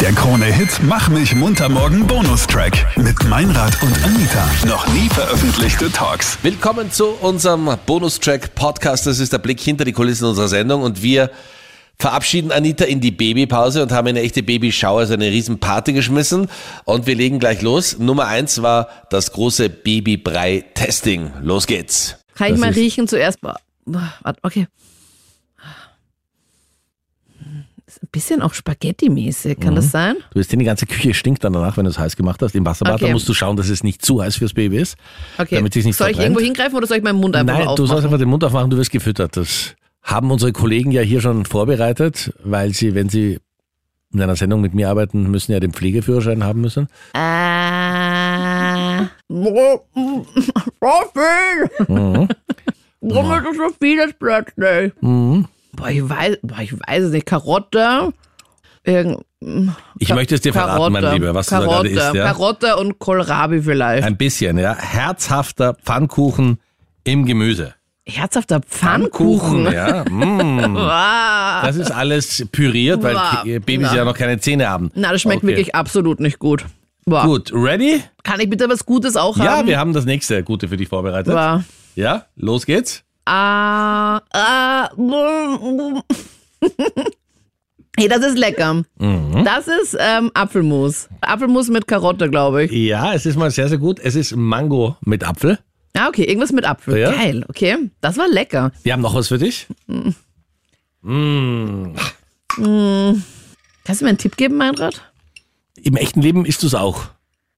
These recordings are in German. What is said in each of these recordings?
Der Krone-Hit Mach mich munter morgen Bonustrack mit Meinrad und Anita. Noch nie veröffentlichte Talks. Willkommen zu unserem Bonustrack Podcast. Das ist der Blick hinter die Kulissen unserer Sendung und wir verabschieden Anita in die Babypause und haben eine echte Babyshow, also eine riesen Party geschmissen und wir legen gleich los. Nummer eins war das große Babybrei-Testing. Los geht's. Kann ich Das mal riechen zuerst? Okay. Ist ein bisschen auch Spaghetti-mäßig, kann Mhm. das sein? Du wirst sehen, die ganze Küche stinkt dann danach, wenn du es heiß gemacht hast. Im Wasserbad, Okay. da musst du schauen, dass es nicht zu heiß fürs Baby ist. Okay. Damit nicht soll ich verbrennt? irgendwo hingreifen oder soll ich meinen Mund einfach Nein, nur du sollst aufmachen? einfach den Mund aufmachen, du wirst gefüttert. Das haben unsere Kollegen ja hier schon vorbereitet, weil sie, wenn sie in einer Sendung mit mir arbeiten, müssen ja den Pflegeführerschein haben müssen. Äh. Mhm. Warum ist das so vieles plötzlich? Mhm. Boah, ich weiß, boah, ich weiß es nicht. Karotte. Irgend, Ich Ka- möchte es dir verraten, mein Lieber, was Karotte, du da gerade isst. Ja? Karotte und Kohlrabi vielleicht. Ein bisschen, ja. Herzhafter Pfannkuchen im Gemüse. Herzhafter Pfannkuchen. ja. Mm. Das ist alles püriert, weil Wow. Babys Na. ja noch keine Zähne haben. Na, das schmeckt Okay. wirklich absolut nicht gut. Boah. Gut, ready? Kann ich bitte was Gutes auch Ja, haben? wir haben das nächste Gute für dich vorbereitet. Ja, los geht's. Ah, ah, mm, Hey, das ist lecker. Mhm. Das ist ähm, Apfelmus. Apfelmus mit Karotte, glaube ich. Ja, es ist mal sehr, sehr gut. Es ist Mango mit Apfel. Ah, okay, irgendwas mit Apfel. Ja. Geil, okay. Das war lecker. Wir haben noch was für dich. Kannst du mir einen Tipp geben, Meinrad? Im echten Leben isst du es auch.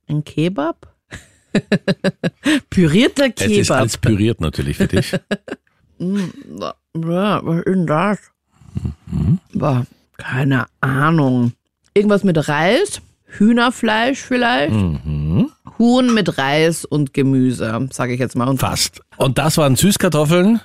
Ein Kebab? Pürierter Es ist Kebab. alles püriert natürlich für dich. Ja, was ist denn das? Mhm. Boah, keine Ahnung. Irgendwas mit Reis? Hühnerfleisch vielleicht? Mhm. Huhn mit Reis und Gemüse, sage ich jetzt mal. Und Fast. Und das waren Süßkartoffeln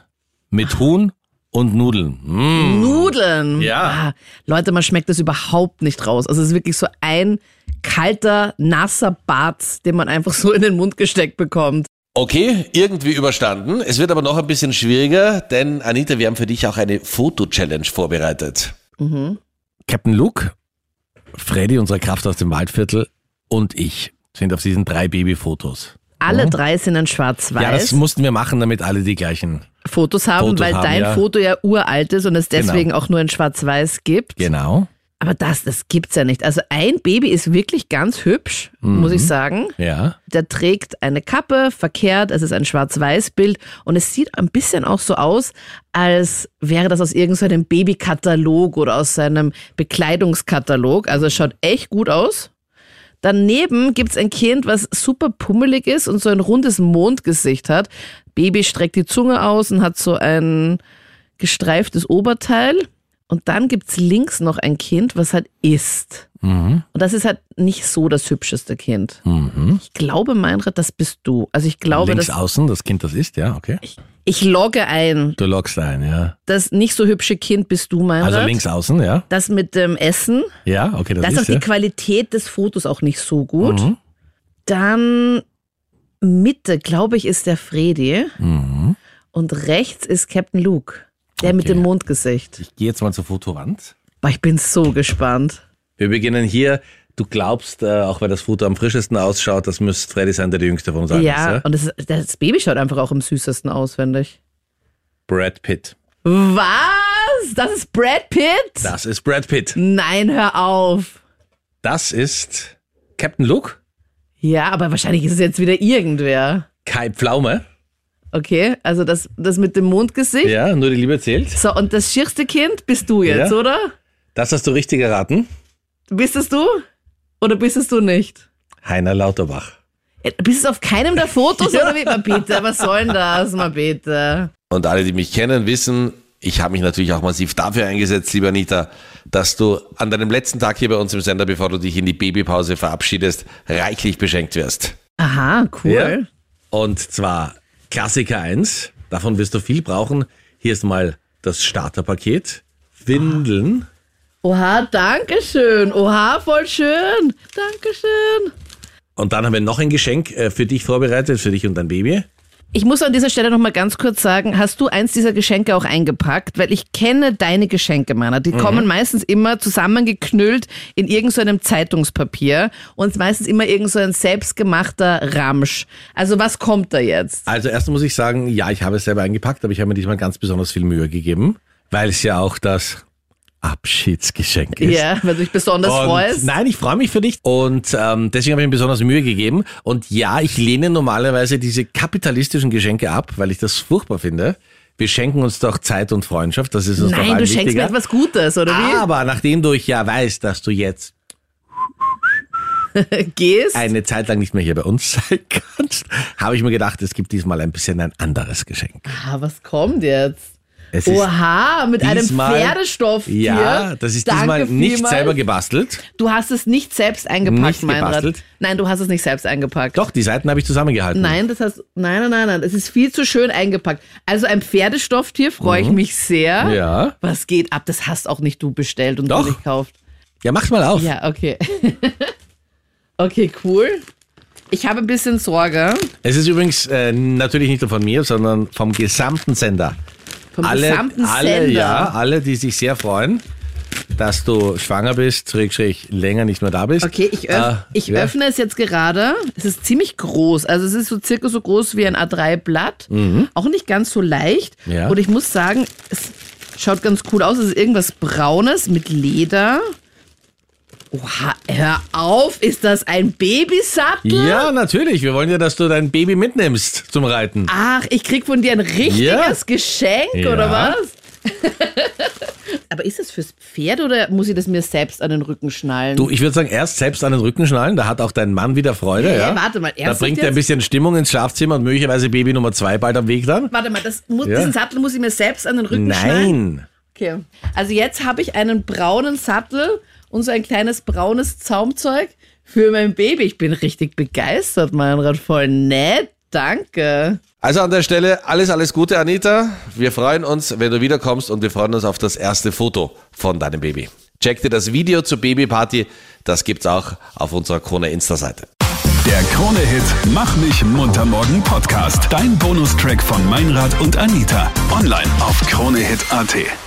mit Huhn und Nudeln. Mm. Nudeln. Ja. Ah, Leute, man schmeckt das überhaupt nicht raus. Also es ist wirklich so ein kalter, nasser Bart, den man einfach so in den Mund gesteckt bekommt. Okay, irgendwie überstanden. Es wird aber noch ein bisschen schwieriger, denn Anita, wir haben für dich auch eine Foto-Challenge vorbereitet. Captain Luke, Freddy, unsere Kraft aus dem Waldviertel und ich sind auf diesen drei Babyfotos. Alle drei sind in schwarz-weiß. Ja, das mussten wir machen, damit alle die gleichen. Fotos haben, Fotos weil haben, dein ja. Foto ja uralt ist und es Genau. deswegen auch nur in schwarz-weiß gibt. Genau. Aber das, das gibt's ja nicht. Also ein Baby ist wirklich ganz hübsch, muss Mhm. ich sagen. Ja. Der trägt eine Kappe, verkehrt, es ist ein Schwarz-Weiß-Bild und es sieht ein bisschen auch so aus, als wäre das aus irgendeinem Babykatalog oder aus seinem Bekleidungskatalog. Also es schaut echt gut aus. Daneben gibt's ein Kind, was super pummelig ist und so ein rundes Mondgesicht hat. Baby streckt die Zunge aus und hat so ein gestreiftes Oberteil. Und dann gibt's links noch ein Kind, was halt isst. Mhm. Und das ist halt nicht so das hübscheste Kind. Mhm. Ich glaube, Meinrad, das bist du. Also ich glaube, Links dass außen, das Kind das ist, ja, okay. ich logge ein. Du loggst ein, ja. Das nicht so hübsche Kind bist du, Meinrad. Also links außen, ja. Das mit dem Essen. Ja, okay, das Da ist auch die ja. Qualität des Fotos auch nicht so gut. Mhm. Dann Mitte, glaube ich, ist der Fredi. Mhm. Und rechts ist Captain Luke. Der mit Okay. dem Mondgesicht. Ich gehe jetzt mal zur Fotowand. Boah, ich bin so gespannt. Wir beginnen hier. Du glaubst, äh, auch weil das Foto am frischesten ausschaut, das müsste Freddy sein, der die jüngste von uns allen ist. ja, Ja? und das, das Baby schaut einfach auch am süßesten aus, finde ich. Brad Pitt. Was? Das ist Brad Pitt? Das ist Brad Pitt. Nein, hör auf. Das ist Captain Luke, Ja, aber wahrscheinlich ist es jetzt wieder irgendwer. Kai Pflaume. Okay, also das, das mit dem Mondgesicht. Ja, nur die Liebe zählt. So, und das schierste Kind bist du jetzt, Ja. oder? Das hast du richtig erraten. Bist es du? Oder bist es du nicht? Heiner Lauterbach. Äh, Bist es auf keinem der Fotos oder wie? Mal bitte, was soll denn das? Mal bitte. Und alle, die mich kennen, wissen, ich habe mich natürlich auch massiv dafür eingesetzt, lieber Anita, dass du an deinem letzten Tag hier bei uns im Sender, bevor du dich in die Babypause verabschiedest, reichlich beschenkt wirst. Aha, cool. Ja. Und zwar Klassiker 1, davon wirst du viel brauchen. Hier ist mal das Starterpaket. Windeln. Oha, danke schön. Oha, voll schön. Dankeschön. Und dann haben wir noch ein Geschenk äh, für dich vorbereitet, für dich und dein Baby. Ich muss an dieser Stelle noch mal ganz kurz sagen, hast du eins dieser Geschenke auch eingepackt? Weil ich kenne deine Geschenke, meiner. Die kommen meistens immer zusammengeknüllt in irgendeinem Zeitungspapier und meistens immer irgend so ein selbstgemachter Ramsch. Also was kommt da jetzt? Also erst muss ich sagen, ja, ich habe es selber eingepackt, aber ich habe mir diesmal ganz besonders viel Mühe gegeben, weil es ja auch das Abschiedsgeschenk ist. Ja, weil du dich besonders Und freust. Nein, ich freue mich für dich und ähm, deswegen habe ich mir besonders Mühe gegeben. Und ja, ich lehne normalerweise diese kapitalistischen Geschenke ab, weil ich das furchtbar finde. Wir schenken uns doch Zeit und Freundschaft, das ist uns doch Nein, du schenkst wichtiger. mir etwas Gutes, oder wie? Aber nachdem du ja weißt, dass du jetzt Gehst? eine Zeit lang nicht mehr hier bei uns sein kannst, habe ich mir gedacht, es gibt diesmal ein bisschen ein anderes Geschenk. Ah, was kommt jetzt? Es Oha, mit einem diesmal- Pferdestofftier. Ja, das ist Danke diesmal nicht vielmals. selber gebastelt. Du hast es nicht selbst eingepackt, Nicht Meinrad. gebastelt? Nein, du hast es nicht selbst eingepackt. Doch, die Seiten habe ich zusammengehalten. Nein, das hast nein, nein, nein, nein. Es ist viel zu schön eingepackt. Also ein Pferdestofftier freue ich mich sehr. Mhm. Ja. Was geht ab? Das hast auch nicht du bestellt und Doch. du nicht kauft. Ja, mach's mal auf. Ja, okay. okay, cool. Ich habe ein bisschen Sorge Es ist übrigens äh, natürlich nicht nur von mir, sondern vom gesamten Sender. Vom alle, gesamten alle, Sender. ja, alle, die sich sehr freuen, dass du schwanger bist, schräg, schräg, länger nicht mehr da bist. Okay, ich, öff Äh, ich ja. öffne es jetzt gerade. Es ist ziemlich groß. Also es ist so circa so groß wie ein A3-Blatt. Auch nicht ganz so leicht. Mhm. Ja. Und ich muss sagen, es schaut ganz cool aus. Es ist irgendwas Braunes mit Leder. Oha, hör auf. Ist das ein Babysattel? Ja, natürlich. Wir wollen ja, dass du dein Baby mitnimmst zum Reiten. Ach, ich krieg von dir ein richtiges Ja. Geschenk, Ja. oder was? Aber ist das fürs Pferd oder muss ich das mir selbst an den Rücken schnallen? Du, ich würde sagen, erst selbst an den Rücken schnallen, da hat auch dein Mann wieder Freude. Hä, ja? warte mal, Da ernsthaft bringt er ein bisschen Stimmung ins Schlafzimmer und möglicherweise Baby Nummer zwei bald am Weg dann. Warte mal, das muss, Ja. diesen Sattel muss ich mir selbst an den Rücken schnallen? Nein. Okay. Also jetzt habe ich einen braunen Sattel und so ein kleines braunes Zaumzeug für mein Baby. Ich bin richtig begeistert, Meinrad. Voll nett. Danke. Also an der Stelle alles, alles Gute, Anita. Wir freuen uns, wenn du wiederkommst und wir freuen uns auf das erste Foto von deinem Baby. Check dir das Video zur Babyparty. Das gibt's auch auf unserer Krone Insta-Seite. Der Krone-Hit Mach mich munter morgen Podcast. Dein Bonustrack von Meinrad und Anita. Online auf kronehit.at.